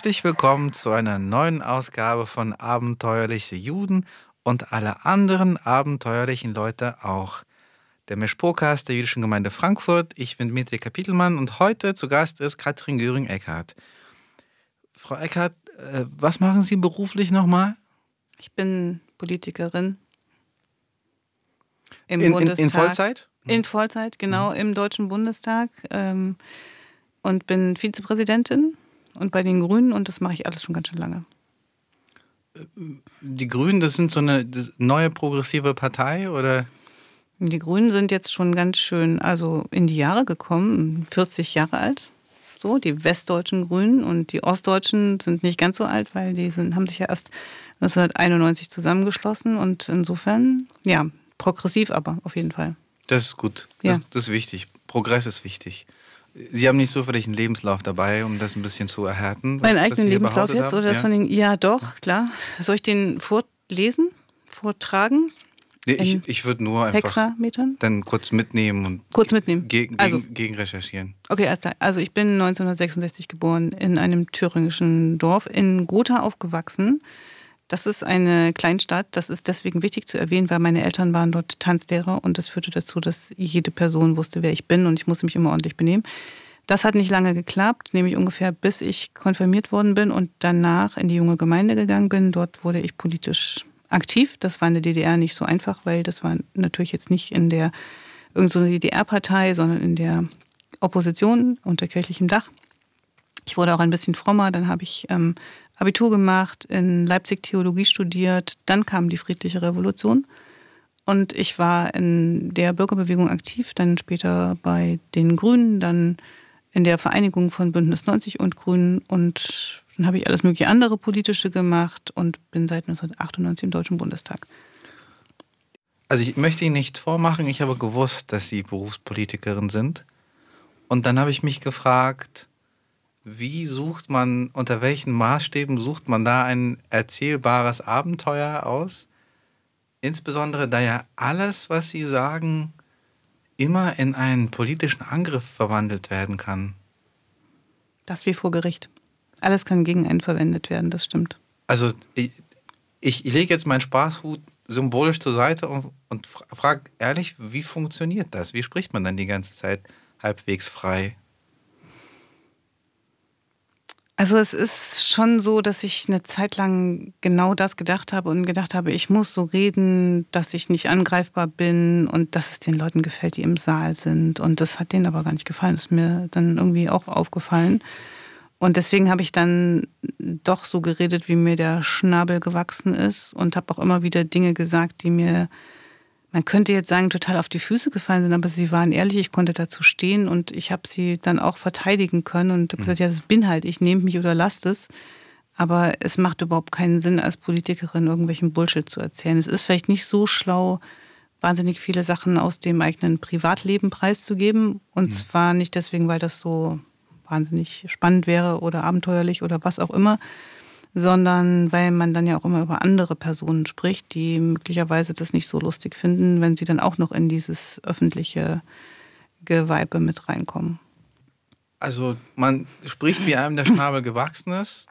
Herzlich willkommen zu einer neuen Ausgabe von Abenteuerliche Juden und alle anderen abenteuerlichen Leute auch. Der Meschpokast der Jüdischen Gemeinde Frankfurt. Ich bin Dmitri Kapitelmann und heute zu Gast ist Katrin Göring-Eckardt. Frau Eckardt, äh, was machen Sie beruflich nochmal? Ich bin Politikerin. Im In, in, Bundestag. in Vollzeit? Mhm. In Vollzeit, genau, im Deutschen Bundestag. Ähm, und bin Vizepräsidentin und bei den Grünen und das mache ich alles schon ganz schön lange. Die Grünen, das sind so eine neue progressive Partei oder? Die Grünen sind jetzt schon ganz schön also in die Jahre gekommen, 40 Jahre alt. So, die westdeutschen Grünen und die ostdeutschen sind nicht ganz so alt, weil die sind, haben sich ja erst 1991 zusammengeschlossen und insofern, ja, progressiv aber auf jeden Fall. Das ist gut. Ja. Das, das ist wichtig. Progress ist wichtig. Sie haben nicht zufällig einen Lebenslauf dabei, um das ein bisschen zu erhärten? Meinen eigenen Lebenslauf jetzt oder das ja. von den. Ja, doch, klar. Soll ich den vorlesen? Vortragen? Nee, ich ich würde nur einfach Hexametern? dann kurz mitnehmen und Kurz mitnehmen. gegen, Also- gegen, gegen recherchieren. Okay, erst. Also ich bin 1966 geboren in einem thüringischen Dorf in Gotha aufgewachsen. Das ist eine Kleinstadt. Das ist deswegen wichtig zu erwähnen, weil meine Eltern waren dort Tanzlehrer und das führte dazu, dass jede Person wusste, wer ich bin und ich musste mich immer ordentlich benehmen. Das hat nicht lange geklappt, nämlich ungefähr bis ich konfirmiert worden bin und danach in die junge Gemeinde gegangen bin. Dort wurde ich politisch aktiv. Das war in der DDR nicht so einfach, weil das war natürlich jetzt nicht in der irgendeine so DDR-Partei, sondern in der Opposition unter kirchlichem Dach. Ich wurde auch ein bisschen frommer, dann habe ich ähm, Abitur gemacht, in Leipzig Theologie studiert, dann kam die friedliche Revolution und ich war in der Bürgerbewegung aktiv, dann später bei den Grünen, dann in der Vereinigung von Bündnis 90 und Grünen und dann habe ich alles mögliche andere politische gemacht und bin seit 1998 im Deutschen Bundestag. Also ich möchte Ihnen nicht vormachen, ich habe gewusst, dass Sie Berufspolitikerin sind. Und dann habe ich mich gefragt, wie sucht man, unter welchen Maßstäben sucht man da ein erzählbares Abenteuer aus? Insbesondere da ja alles, was Sie sagen, immer in einen politischen Angriff verwandelt werden kann. Das wie vor Gericht. Alles kann gegen einen verwendet werden, das stimmt. Also ich, ich lege jetzt meinen Spaßhut symbolisch zur Seite und, und frage ehrlich, wie funktioniert das? Wie spricht man dann die ganze Zeit halbwegs frei? Also es ist schon so, dass ich eine Zeit lang genau das gedacht habe und gedacht habe, ich muss so reden, dass ich nicht angreifbar bin und dass es den Leuten gefällt, die im Saal sind. Und das hat denen aber gar nicht gefallen. Das ist mir dann irgendwie auch aufgefallen. Und deswegen habe ich dann doch so geredet, wie mir der Schnabel gewachsen ist und habe auch immer wieder Dinge gesagt, die mir, man könnte jetzt sagen, total auf die Füße gefallen sind, aber sie waren ehrlich, ich konnte dazu stehen und ich habe sie dann auch verteidigen können und habe gesagt, ja, das bin halt, ich nehme mich oder lasst es. Aber es macht überhaupt keinen Sinn, als Politikerin irgendwelchen Bullshit zu erzählen. Es ist vielleicht nicht so schlau, wahnsinnig viele Sachen aus dem eigenen Privatleben preiszugeben. Und zwar nicht deswegen, weil das so wahnsinnig spannend wäre oder abenteuerlich oder was auch immer, sondern weil man dann ja auch immer über andere Personen spricht, die möglicherweise das nicht so lustig finden, wenn sie dann auch noch in dieses öffentliche Geweibe mit reinkommen. Also man spricht, wie einem der Schnabel gewachsen ist,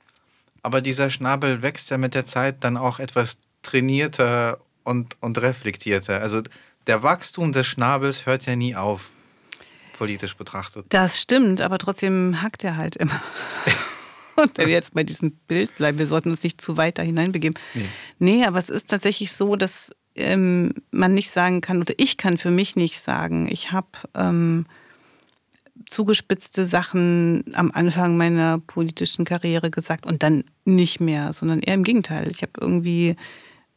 aber dieser Schnabel wächst ja mit der Zeit dann auch etwas trainierter und, und reflektierter. Also der Wachstum des Schnabels hört ja nie auf, politisch betrachtet. Das stimmt, aber trotzdem hackt er halt immer. Wenn wir jetzt bei diesem Bild bleiben, wir sollten uns nicht zu weit da hineinbegeben. Nee. Nee, aber es ist tatsächlich so, dass ähm, man nicht sagen kann, oder ich kann für mich nicht sagen, ich habe ähm, zugespitzte Sachen am Anfang meiner politischen Karriere gesagt und dann nicht mehr, sondern eher im Gegenteil. Ich habe irgendwie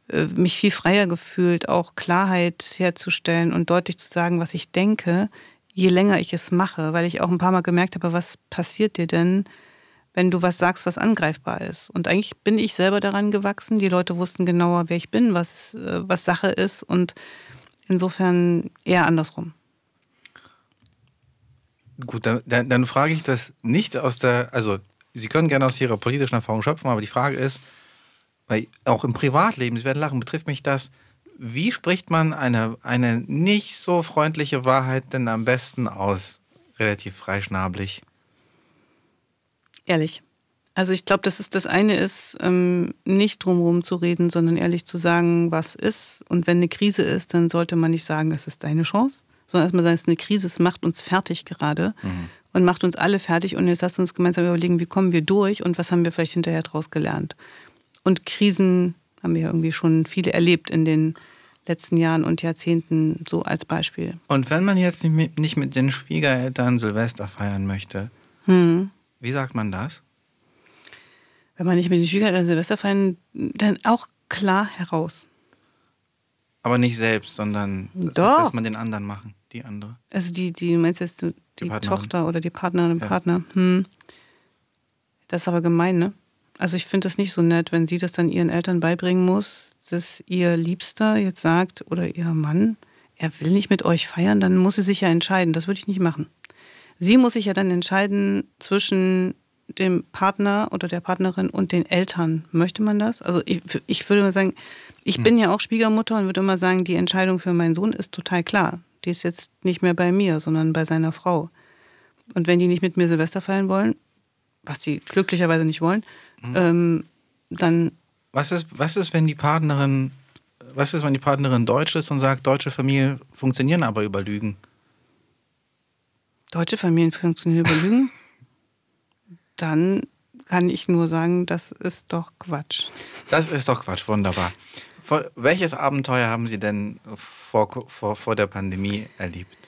äh, mich viel freier gefühlt, auch Klarheit herzustellen und deutlich zu sagen, was ich denke, je länger ich es mache, weil ich auch ein paar Mal gemerkt habe, was passiert dir denn, wenn du was sagst, was angreifbar ist. Und eigentlich bin ich selber daran gewachsen. Die Leute wussten genauer, wer ich bin, was, äh, was Sache ist und insofern eher andersrum. Gut, dann, dann, dann frage ich das nicht aus der, also Sie können gerne aus Ihrer politischen Erfahrung schöpfen, aber die Frage ist, weil auch im Privatleben, Sie werden lachen, betrifft mich das, wie spricht man eine, eine nicht so freundliche Wahrheit denn am besten aus? Relativ freischnabelig. Ehrlich. Also ich glaube, dass es das eine ist, ähm, nicht drumherum zu reden, sondern ehrlich zu sagen, was ist. Und wenn eine Krise ist, dann sollte man nicht sagen, es ist deine Chance, sondern erstmal sagen, es ist eine Krise, es macht uns fertig gerade mhm. und macht uns alle fertig. Und jetzt lasst uns gemeinsam überlegen, wie kommen wir durch und was haben wir vielleicht hinterher daraus gelernt. Und Krisen haben wir irgendwie schon viele erlebt in den letzten Jahren und Jahrzehnten, so als Beispiel. Und wenn man jetzt nicht mit, nicht mit den Schwiegereltern Silvester feiern möchte, hm. Wie sagt man das? Wenn man nicht mit den Schwiegereltern Silvester feiern, dann auch klar heraus. Aber nicht selbst, sondern das lässt man den anderen machen, die andere. Also die, die meinst jetzt die, die Tochter oder die Partnerin, ja. Partner. Hm. Das ist aber gemein, ne? Also ich finde das nicht so nett, wenn sie das dann ihren Eltern beibringen muss, dass ihr Liebster jetzt sagt oder ihr Mann, er will nicht mit euch feiern, dann muss sie sich ja entscheiden. Das würde ich nicht machen. Sie muss sich ja dann entscheiden zwischen dem Partner oder der Partnerin und den Eltern. Möchte man das? Also ich, ich würde mal sagen, ich hm. bin ja auch Schwiegermutter und würde immer sagen, die Entscheidung für meinen Sohn ist total klar. Die ist jetzt nicht mehr bei mir, sondern bei seiner Frau. Und wenn die nicht mit mir Silvester feiern wollen, was sie glücklicherweise nicht wollen, mhm. ähm, dann. Was ist, was ist, wenn die Partnerin, was ist, wenn die Partnerin deutsch ist und sagt, deutsche Familien funktionieren aber über Lügen? Deutsche Familien funktionieren über Lügen? dann kann ich nur sagen, das ist doch Quatsch. Das ist doch Quatsch, wunderbar. Welches Abenteuer haben Sie denn vor, vor, vor der Pandemie erlebt?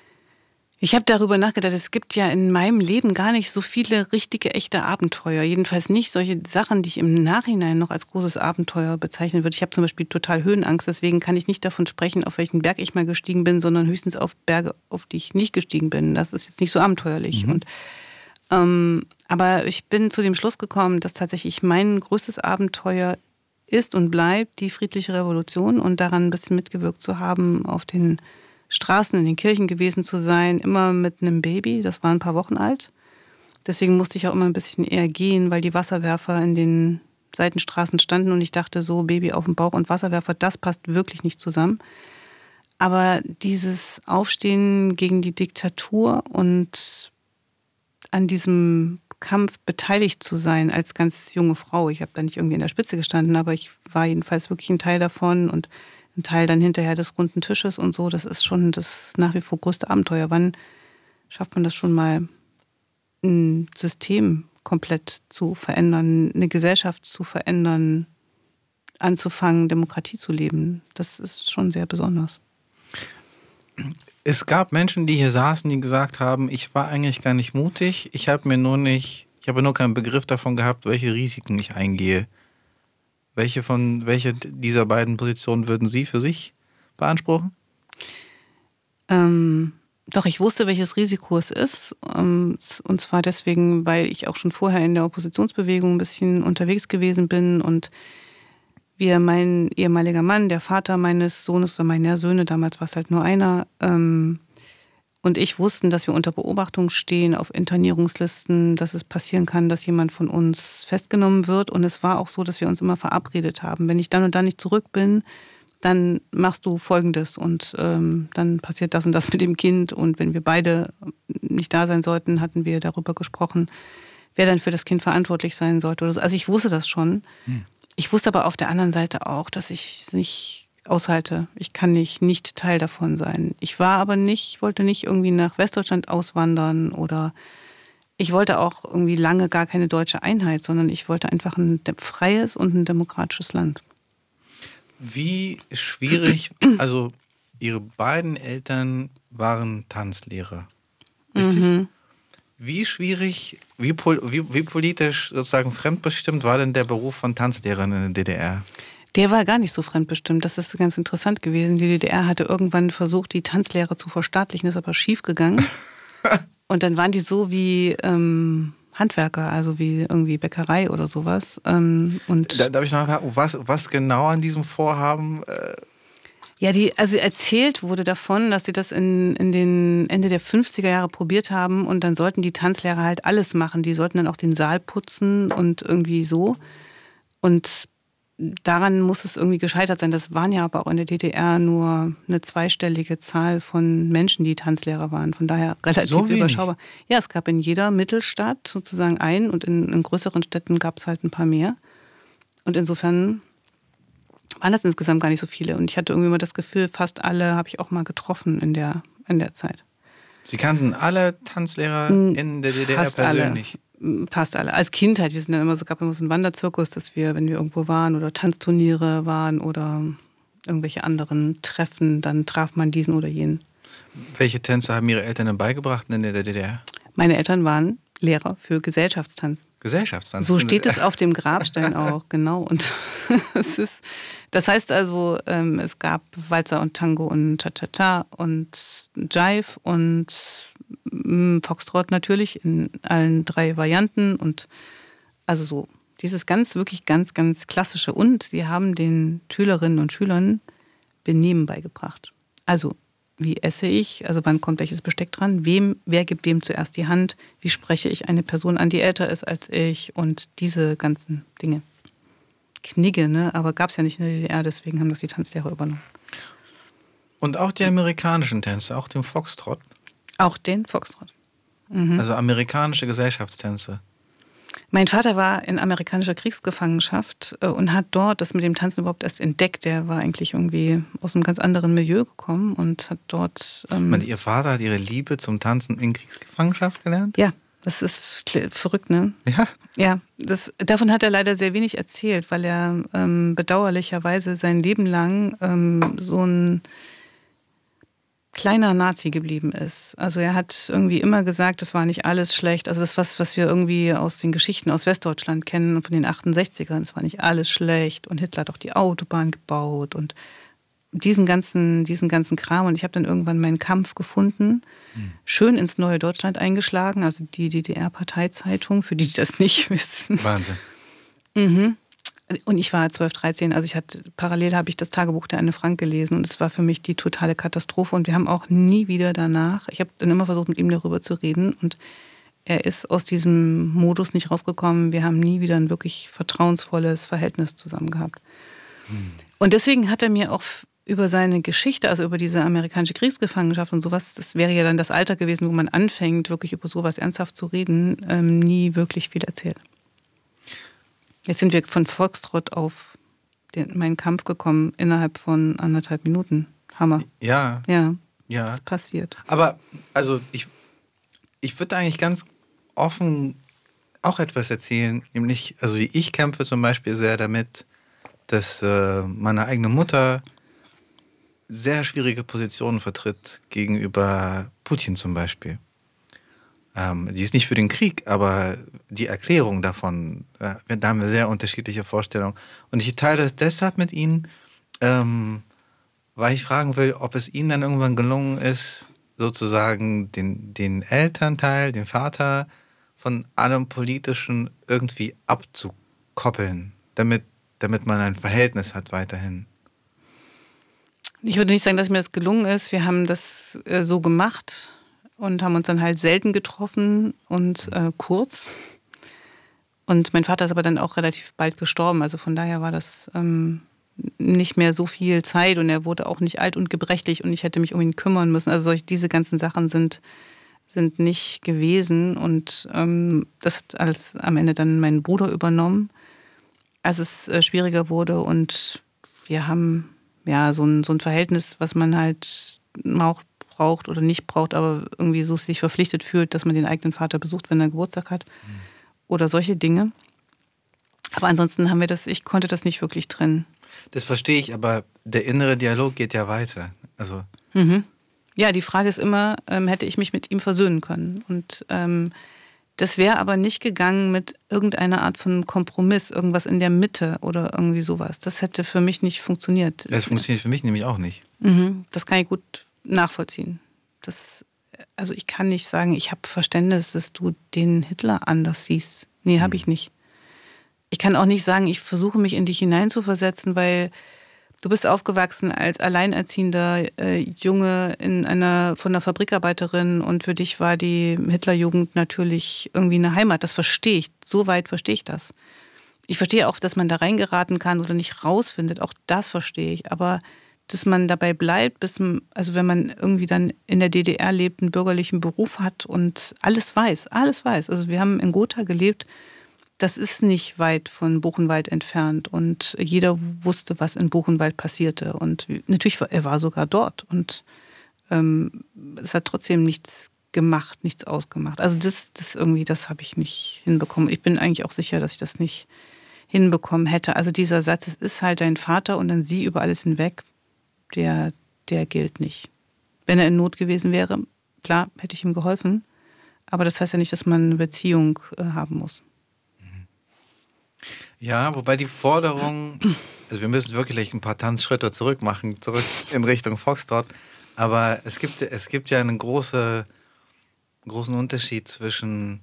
Ich habe darüber nachgedacht, es gibt ja in meinem Leben gar nicht so viele richtige, echte Abenteuer. Jedenfalls nicht solche Sachen, die ich im Nachhinein noch als großes Abenteuer bezeichnen würde. Ich habe zum Beispiel total Höhenangst, deswegen kann ich nicht davon sprechen, auf welchen Berg ich mal gestiegen bin, sondern höchstens auf Berge, auf die ich nicht gestiegen bin. Das ist jetzt nicht so abenteuerlich. Mhm. Und, ähm, aber ich bin zu dem Schluss gekommen, dass tatsächlich mein größtes Abenteuer ist und bleibt die friedliche Revolution und daran ein bisschen mitgewirkt zu haben auf den Straßen, in den Kirchen gewesen zu sein, immer mit einem Baby, das war ein paar Wochen alt. Deswegen musste ich auch immer ein bisschen eher gehen, weil die Wasserwerfer in den Seitenstraßen standen und ich dachte so, Baby auf dem Bauch und Wasserwerfer, das passt wirklich nicht zusammen. Aber dieses Aufstehen gegen die Diktatur und an diesem Kampf beteiligt zu sein als ganz junge Frau, ich habe da nicht irgendwie in der Spitze gestanden, aber ich war jedenfalls wirklich ein Teil davon und ein Teil dann hinterher des runden Tisches und so. Das ist schon das nach wie vor größte Abenteuer. Wann schafft man das schon mal, ein System komplett zu verändern, eine Gesellschaft zu verändern, anzufangen, Demokratie zu leben? Das ist schon sehr besonders. Es gab Menschen, die hier saßen, die gesagt haben, ich war eigentlich gar nicht mutig, ich habe mir nur nicht, ich habe nur keinen Begriff davon gehabt, welche Risiken ich eingehe. Welche von welche dieser beiden Positionen würden Sie für sich beanspruchen? Ähm, doch, ich wusste, welches Risiko es ist. Ähm, und zwar deswegen, weil ich auch schon vorher in der Oppositionsbewegung ein bisschen unterwegs gewesen bin und wir, mein ehemaliger Mann, der Vater meines Sohnes oder meiner Söhne, damals war es halt nur einer, ähm, und ich wussten, dass wir unter Beobachtung stehen auf Internierungslisten, dass es passieren kann, dass jemand von uns festgenommen wird. Und es war auch so, dass wir uns immer verabredet haben. Wenn ich dann und dann nicht zurück bin, dann machst du Folgendes und ähm, dann passiert das und das mit dem Kind. Und wenn wir beide nicht da sein sollten, hatten wir darüber gesprochen, wer dann für das Kind verantwortlich sein sollte. Also ich wusste das schon. Hm. Ich wusste aber auf der anderen Seite auch, dass ich nicht aushalte. Ich kann nicht, nicht Teil davon sein. Ich war aber nicht, wollte nicht irgendwie nach Westdeutschland auswandern oder ich wollte auch irgendwie lange gar keine deutsche Einheit, sondern ich wollte einfach ein freies und ein demokratisches Land. Wie schwierig, also Ihre beiden Eltern waren Tanzlehrer, richtig? Mhm. Wie schwierig, wie, wie, wie politisch sozusagen fremdbestimmt war denn der Beruf von Tanzlehrerin in der DDR? Der war gar nicht so fremdbestimmt. Das ist ganz interessant gewesen. Die DDR hatte irgendwann versucht, die Tanzlehre zu verstaatlichen, ist aber schief gegangen. Und dann waren die so wie ähm, Handwerker, also wie irgendwie Bäckerei oder sowas. Ähm, und Da, darf ich nachfragen, was, was genau an diesem Vorhaben äh, Ja, die, also erzählt wurde davon, dass sie das in, in den Ende der 50er Jahre probiert haben und dann sollten die Tanzlehrer halt alles machen. Die sollten dann auch den Saal putzen und irgendwie so. Und daran muss es irgendwie gescheitert sein. Das waren ja aber auch in der DDR nur eine zweistellige Zahl von Menschen, die Tanzlehrer waren. Von daher relativ So überschaubar. Ja, es gab in jeder Mittelstadt sozusagen einen und in, in größeren Städten gab es halt ein paar mehr. Und insofern waren das insgesamt gar nicht so viele. Und ich hatte irgendwie immer das Gefühl, fast alle habe ich auch mal getroffen in der, in der Zeit. Sie kannten alle Tanzlehrer in der DDR Fast persönlich. Fast alle. Als Kindheit, wir sind dann immer so, gab immer so einen Wanderzirkus, dass wir, wenn wir irgendwo waren oder Tanzturniere waren oder irgendwelche anderen Treffen, dann traf man diesen oder jenen. Welche Tänze haben Ihre Eltern denn beigebracht in der DDR? Meine Eltern waren Lehrer für Gesellschaftstanz. Gesellschaftstanz. So steht es auf dem Grabstein auch, genau. Und es ist, das heißt also, ähm, es gab Walzer und Tango und Cha-Cha-Cha und Jive und mm, Foxtrot natürlich in allen drei Varianten und also so dieses ganz, wirklich ganz, ganz klassische. Und sie haben den Schülerinnen und Schülern Benehmen beigebracht. Also, wie esse ich? Also, wann kommt welches Besteck dran? Wem, wer gibt wem zuerst die Hand? Wie spreche ich eine Person an, die älter ist als ich? Und diese ganzen Dinge. Knigge, ne? Aber gab es ja nicht in der DDR, deswegen haben das die Tanzlehrer übernommen. Und auch die amerikanischen Tänze, auch den Foxtrot. Auch den Foxtrot. Mhm. Also amerikanische Gesellschaftstänze. Mein Vater war in amerikanischer Kriegsgefangenschaft äh, und hat dort das mit dem Tanzen überhaupt erst entdeckt. Der war eigentlich irgendwie aus einem ganz anderen Milieu gekommen und hat dort. Ähm, meine, Ihr Vater hat Ihre Liebe zum Tanzen in Kriegsgefangenschaft gelernt? ja, das ist verrückt, ne? Ja. Ja, das, davon hat er leider sehr wenig erzählt, weil er ähm, bedauerlicherweise sein Leben lang ähm, so ein kleiner Nazi geblieben ist. Also er hat irgendwie immer gesagt, es war nicht alles schlecht. Also das, was, was wir irgendwie aus den Geschichten aus Westdeutschland kennen, von den 68ern, es war nicht alles schlecht. Und Hitler hat auch die Autobahn gebaut und diesen ganzen, diesen ganzen Kram. Und ich habe dann irgendwann meinen Kampf gefunden, schön ins Neue Deutschland eingeschlagen, also die DDR-Parteizeitung, für die, die das nicht wissen. Wahnsinn. Und ich war 12, 13, also ich hatte, parallel habe ich das Tagebuch der Anne Frank gelesen und es war für mich die totale Katastrophe und wir haben auch nie wieder danach, ich habe dann immer versucht mit ihm darüber zu reden und er ist aus diesem Modus nicht rausgekommen. Wir haben nie wieder ein wirklich vertrauensvolles Verhältnis zusammen gehabt. Und deswegen hat er mir auch über seine Geschichte, also über diese amerikanische Kriegsgefangenschaft und sowas, das wäre ja dann das Alter gewesen, wo man anfängt, wirklich über sowas ernsthaft zu reden, ähm, nie wirklich viel erzählt. Jetzt sind wir von Foxtrot auf den, meinen Kampf gekommen innerhalb von anderthalb Minuten. Hammer. Ja, Ja, ja. das passiert. Aber, also, ich, ich würde eigentlich ganz offen auch etwas erzählen, nämlich, also ich kämpfe zum Beispiel sehr damit, dass äh, meine eigene Mutter sehr schwierige Positionen vertritt gegenüber Putin zum Beispiel. Ähm, sie ist nicht für den Krieg, aber die Erklärung davon, äh, da haben wir sehr unterschiedliche Vorstellungen. Und ich teile das deshalb mit Ihnen, ähm, weil ich fragen will, ob es Ihnen dann irgendwann gelungen ist, sozusagen den, den Elternteil, den Vater von allem Politischen irgendwie abzukoppeln, damit, damit man ein Verhältnis hat weiterhin. Ich würde nicht sagen, dass mir das gelungen ist. Wir haben das äh, so gemacht und haben uns dann halt selten getroffen und äh, kurz. Und mein Vater ist aber dann auch relativ bald gestorben. Also von daher war das ähm, nicht mehr so viel Zeit und er wurde auch nicht alt und gebrechlich und ich hätte mich um ihn kümmern müssen. Also solche, diese ganzen Sachen sind, sind nicht gewesen und ähm, das hat alles am Ende dann mein Bruder übernommen, als es äh, schwieriger wurde und wir haben ja so ein, so ein Verhältnis, was man halt auch braucht oder nicht braucht, aber irgendwie so sich verpflichtet fühlt, dass man den eigenen Vater besucht, wenn er Geburtstag hat oder solche Dinge. Aber ansonsten haben wir das, ich konnte das nicht wirklich trennen. Das verstehe ich, aber der innere Dialog geht ja weiter. Also, Mhm. Ja, die Frage ist immer, ähm, hätte ich mich mit ihm versöhnen können? Und ähm, Das wäre aber nicht gegangen mit irgendeiner Art von Kompromiss, irgendwas in der Mitte oder irgendwie sowas. Das hätte für mich nicht funktioniert. Das funktioniert für mich nämlich auch nicht. Mhm, das kann ich gut nachvollziehen. Das, also ich kann nicht sagen, ich habe Verständnis, dass du den Hitler anders siehst. Nee, habe ich nicht. Ich kann auch nicht sagen, ich versuche mich in dich hineinzuversetzen, weil du bist aufgewachsen als alleinerziehender äh, Junge in einer, von einer Fabrikarbeiterin und für dich war die Hitlerjugend natürlich irgendwie eine Heimat. Das verstehe ich. So weit verstehe ich das. Ich verstehe auch, dass man da reingeraten kann oder nicht rausfindet. Auch das verstehe ich. Aber dass man dabei bleibt, bis, also wenn man irgendwie dann in der DDR lebt, einen bürgerlichen Beruf hat und alles weiß, alles weiß. Also wir haben in Gotha gelebt, das ist nicht weit von Buchenwald entfernt und jeder wusste, was in Buchenwald passierte. Und natürlich, war, er war sogar dort und ähm, es hat trotzdem nichts gemacht, nichts ausgemacht. Also das, das irgendwie, das habe ich nicht hinbekommen. Ich bin eigentlich auch sicher, dass ich das nicht hinbekommen hätte. Also dieser Satz, es ist halt dein Vater und dann sieh über alles hinweg, der, der gilt nicht. Wenn er in Not gewesen wäre, klar, hätte ich ihm geholfen. Aber das heißt ja nicht, dass man eine Beziehung äh, haben muss. Ja, wobei die Forderung, also wir müssen wirklich ein paar Tanzschritte zurück machen, zurück in Richtung Foxtrot. Aber es gibt, es gibt ja einen große, großen Unterschied zwischen,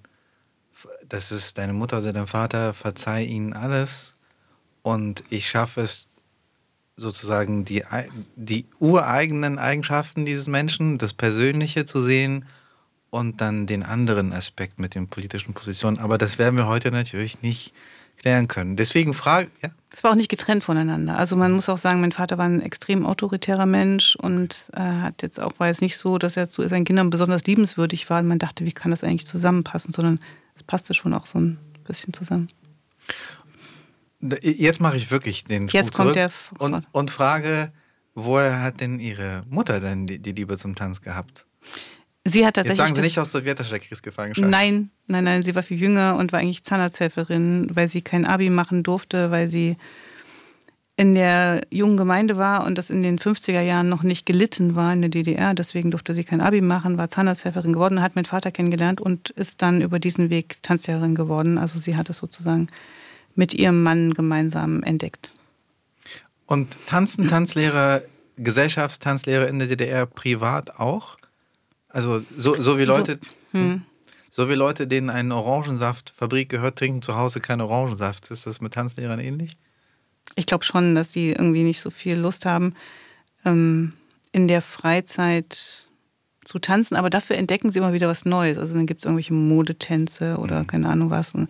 das ist deine Mutter oder dein Vater, verzeih ihnen alles und ich schaffe es sozusagen die, die ureigenen Eigenschaften dieses Menschen, das Persönliche zu sehen und dann den anderen Aspekt mit den politischen Positionen. Aber das werden wir heute natürlich nicht klären können. Deswegen frage, ja. Es war auch nicht getrennt voneinander. Also man muss auch sagen, mein Vater war ein extrem autoritärer Mensch und äh, hat jetzt auch, war jetzt nicht so, dass er zu seinen Kindern besonders liebenswürdig war. Und man dachte, wie kann das eigentlich zusammenpassen, sondern es passte schon auch so ein bisschen zusammen. Jetzt mache ich wirklich den Sprung Jetzt kommt der und, und frage, woher hat denn Ihre Mutter denn die, die Liebe zum Tanz gehabt? Sie hat tatsächlich. Jetzt sagen Sie nicht aus sowjetischer Kriegsgefangenschaft. Nein, nein, nein, sie war viel jünger und war eigentlich Zahnarzthelferin, weil sie kein Abi machen durfte, weil sie in der jungen Gemeinde war und das in den 50er Jahren noch nicht gelitten war in der DDR. Deswegen durfte sie kein Abi machen, war Zahnarzthelferin geworden, hat meinen Vater kennengelernt und ist dann über diesen Weg Tanzlehrerin geworden. Also sie hat es sozusagen mit ihrem Mann gemeinsam entdeckt. Und tanzen Tanzlehrer, Gesellschaftstanzlehrer in der DDR privat auch? Also so, so wie Leute, so, hm. so wie Leute, denen eine Orangensaftfabrik gehört, trinken zu Hause keinen Orangensaft. Ist das mit Tanzlehrern ähnlich? Ich glaube schon, dass sie irgendwie nicht so viel Lust haben, ähm, in der Freizeit zu tanzen, aber dafür entdecken sie immer wieder was Neues. Also dann gibt es irgendwelche Modetänze oder mhm. keine Ahnung was. Und,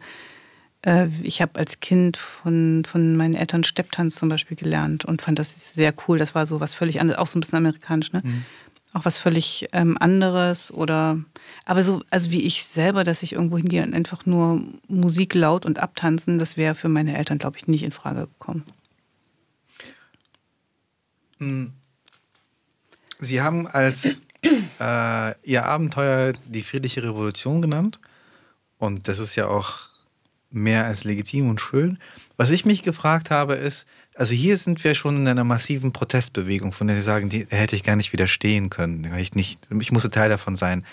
äh, ich habe als Kind von, von meinen Eltern Stepptanz zum Beispiel gelernt und fand das sehr cool. Das war so was völlig anderes, auch so ein bisschen amerikanisch. Ne? Mhm auch was völlig ähm, anderes oder aber so, also wie ich selber, dass ich irgendwo hingehe und einfach nur Musik laut und abtanzen, das wäre für meine Eltern, glaube ich, nicht in Frage gekommen. Hm. Sie haben als äh, Ihr Abenteuer die friedliche Revolution genannt und das ist ja auch mehr als legitim und schön. Was ich mich gefragt habe, ist, also hier sind wir schon in einer massiven Protestbewegung, von der Sie sagen, die hätte ich gar nicht widerstehen können. Ich, nicht, ich musste Teil davon sein.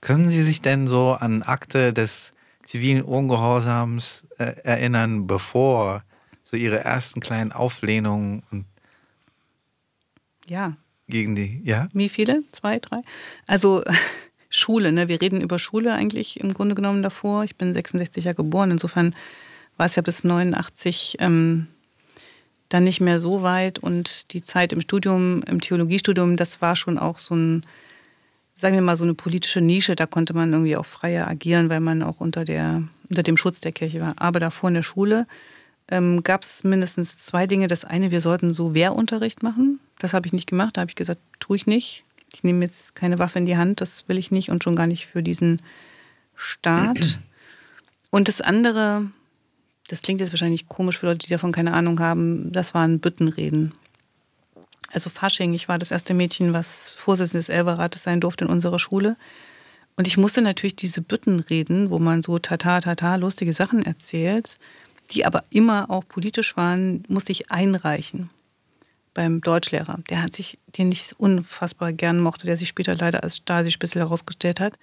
Können Sie sich denn so an Akte des zivilen Ungehorsams äh, erinnern, bevor so Ihre ersten kleinen Auflehnungen und ja. gegen die, ja? Wie viele? Zwei, drei? Also Schule, ne? Wir reden über Schule eigentlich im Grunde genommen davor. Ich bin 66 Jahre geboren, insofern war es ja bis 89 ähm, dann nicht mehr so weit und die Zeit im Studium, im Theologiestudium, das war schon auch so ein, sagen wir mal, so eine politische Nische. Da konnte man irgendwie auch freier agieren, weil man auch unter, der, unter dem Schutz der Kirche war. Aber davor in der Schule ähm, gab es mindestens zwei Dinge. Das eine, wir sollten so Wehrunterricht machen. Das habe ich nicht gemacht. Da habe ich gesagt, tue ich nicht. Ich nehme jetzt keine Waffe in die Hand. Das will ich nicht und schon gar nicht für diesen Staat. Und das andere, das klingt jetzt wahrscheinlich komisch für Leute, die davon keine Ahnung haben, das waren Büttenreden. Also Fasching, ich war das erste Mädchen, was Vorsitzende des Elberrates sein durfte in unserer Schule. Und ich musste natürlich diese Büttenreden, wo man so tata, tata, lustige Sachen erzählt, die aber immer auch politisch waren, musste ich einreichen beim Deutschlehrer. Der hat sich, den ich unfassbar gern mochte, der sich später leider als Stasi-Spitzel herausgestellt hat.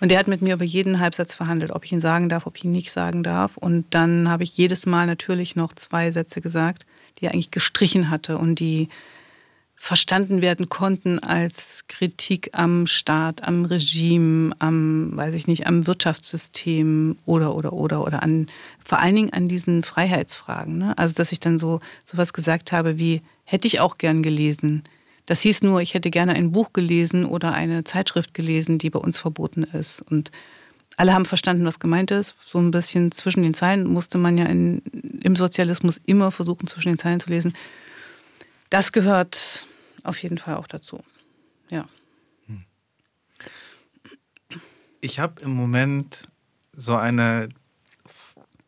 Und der hat mit mir über jeden Halbsatz verhandelt, ob ich ihn sagen darf, ob ich ihn nicht sagen darf. Und dann habe ich jedes Mal natürlich noch zwei Sätze gesagt, die er eigentlich gestrichen hatte und die verstanden werden konnten als Kritik am Staat, am Regime, am, weiß ich nicht, am Wirtschaftssystem oder, oder, oder, oder an, vor allen Dingen an diesen Freiheitsfragen. Ne? Also, dass ich dann so, so was gesagt habe wie, hätte ich auch gern gelesen. Das hieß nur, ich hätte gerne ein Buch gelesen oder eine Zeitschrift gelesen, die bei uns verboten ist. Und alle haben verstanden, was gemeint ist. So ein bisschen zwischen den Zeilen musste man ja in, im Sozialismus immer versuchen, zwischen den Zeilen zu lesen. Das gehört auf jeden Fall auch dazu. Ja. Ich habe im Moment so eine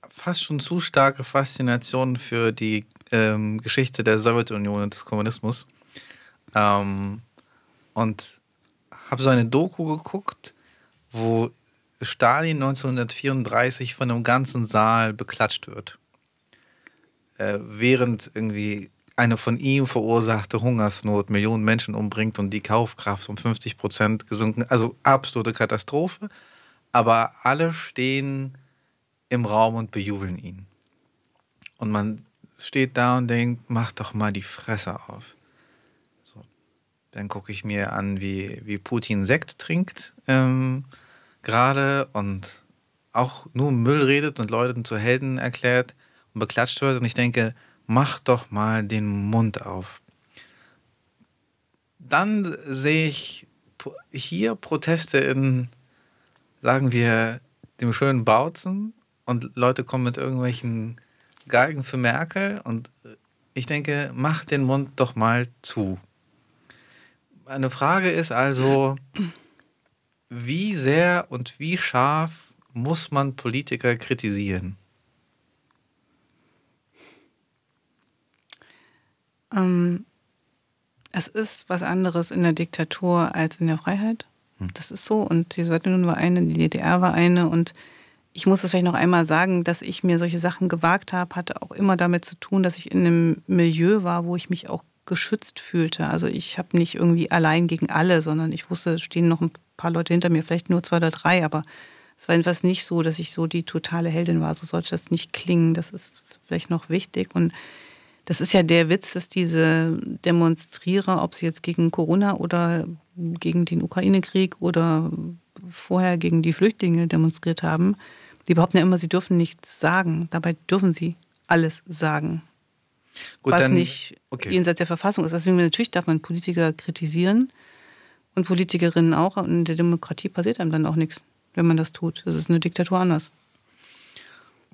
fast schon zu starke Faszination für die ähm, Geschichte der Sowjetunion und des Kommunismus. Ähm, und habe so eine Doku geguckt, wo Stalin 1934 von einem ganzen Saal beklatscht wird. Äh, während irgendwie eine von ihm verursachte Hungersnot Millionen Menschen umbringt und die Kaufkraft um 50 Prozent gesunken. Also absolute Katastrophe. Aber alle stehen im Raum und bejubeln ihn. Und man steht da und denkt, mach doch mal die Fresse auf. So. Dann gucke ich mir an, wie, wie Putin Sekt trinkt ähm, gerade und auch nur Müll redet und Leuten zu Helden erklärt und beklatscht wird. Und ich denke, mach doch mal den Mund auf. Dann sehe ich hier Proteste in, sagen wir, dem schönen Bautzen und Leute kommen mit irgendwelchen Geigen für Merkel und ich denke, mach den Mund doch mal zu. Meine Frage ist also, wie sehr und wie scharf muss man Politiker kritisieren? Ähm, es ist was anderes in der Diktatur als in der Freiheit. Hm. Das ist so. Und die Sowjetunion war eine, die DDR war eine. Und ich muss es vielleicht noch einmal sagen, dass ich mir solche Sachen gewagt habe, hatte auch immer damit zu tun, dass ich in einem Milieu war, wo ich mich auch geschützt fühlte. Also ich habe nicht irgendwie allein gegen alle, sondern ich wusste, es stehen noch ein paar Leute hinter mir, vielleicht nur zwei oder drei, aber es war etwas nicht so, dass ich so die totale Heldin war. So sollte das nicht klingen. Das ist vielleicht noch wichtig. Und das ist ja der Witz, dass diese Demonstrierer, ob sie jetzt gegen Corona oder gegen den Ukraine-Krieg oder vorher gegen die Flüchtlinge demonstriert haben, die behaupten ja immer, sie dürfen nichts sagen. Dabei dürfen sie alles sagen. Gut, was dann, nicht okay. jenseits der Verfassung ist. Deswegen natürlich darf man Politiker kritisieren und Politikerinnen auch. Und in der Demokratie passiert einem dann auch nichts, wenn man das tut. Das ist eine Diktatur anders.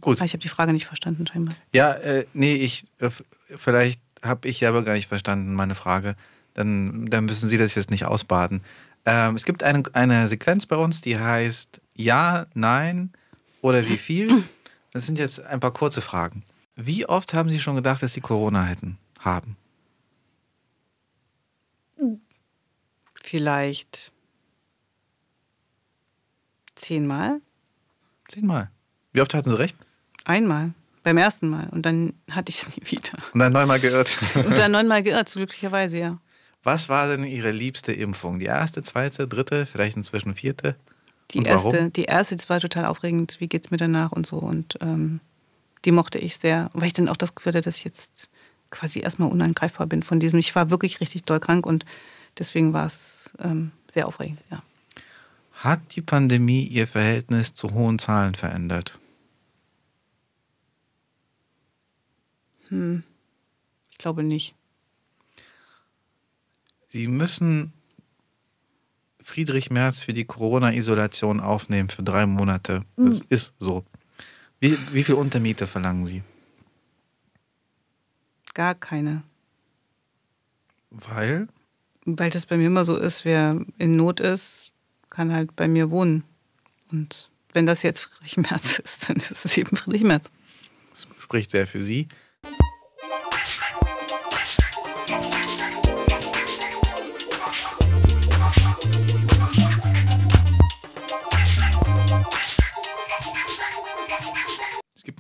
Gut. Ah, ich habe die Frage nicht verstanden, scheinbar. Ja, äh, nee, ich, äh, vielleicht habe ich aber gar nicht verstanden, meine Frage. Dann, dann müssen Sie das jetzt nicht ausbaden. Ähm, es gibt eine, eine Sequenz bei uns, die heißt Ja, Nein oder wie viel. Das sind jetzt ein paar kurze Fragen. Wie oft haben Sie schon gedacht, dass Sie Corona hätten, haben? Vielleicht zehnmal. Zehnmal. Wie oft hatten Sie recht? Einmal. Beim ersten Mal. Und dann hatte ich es nie wieder. Und dann neunmal geirrt. Und dann neunmal geirrt, glücklicherweise, ja. Was war denn Ihre liebste Impfung? Die erste, zweite, dritte, vielleicht inzwischen vierte? Die und erste, warum? die erste, das war total aufregend. Wie geht's mir danach und so. Und ähm, die mochte ich sehr, weil ich dann auch das Gefühl hatte, dass ich jetzt quasi erstmal unangreifbar bin von diesem. Ich war wirklich richtig doll krank und deswegen war es ähm, sehr aufregend, ja. Hat die Pandemie Ihr Verhältnis zu hohen Zahlen verändert? Hm, ich glaube nicht. Sie müssen Friedrich Merz für die Corona-Isolation aufnehmen für drei Monate. Das hm. ist so. Wie, wie viel Untermiete verlangen Sie? Gar keine. Weil? Weil das bei mir immer so ist, wer in Not ist, kann halt bei mir wohnen. Und wenn das jetzt Friedrich Merz ist, dann ist es eben Friedrich Merz. Das spricht sehr für Sie.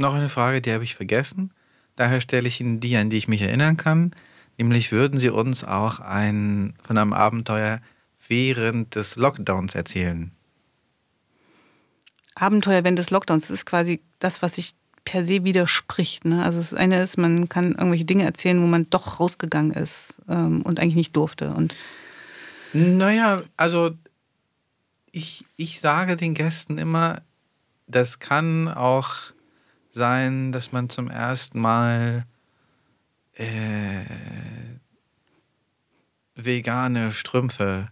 Noch eine Frage, die habe ich vergessen. Daher stelle ich Ihnen die, an die ich mich erinnern kann. Nämlich würden Sie uns auch ein, von einem Abenteuer während des Lockdowns erzählen? Abenteuer während des Lockdowns. Das ist quasi das, was sich per se widerspricht. Ne? Also das eine ist, man kann irgendwelche Dinge erzählen, wo man doch rausgegangen ist ähm, und eigentlich nicht durfte. Und Naja, also ich, ich sage den Gästen immer, das kann auch sein, dass man zum ersten Mal äh, vegane Strümpfe.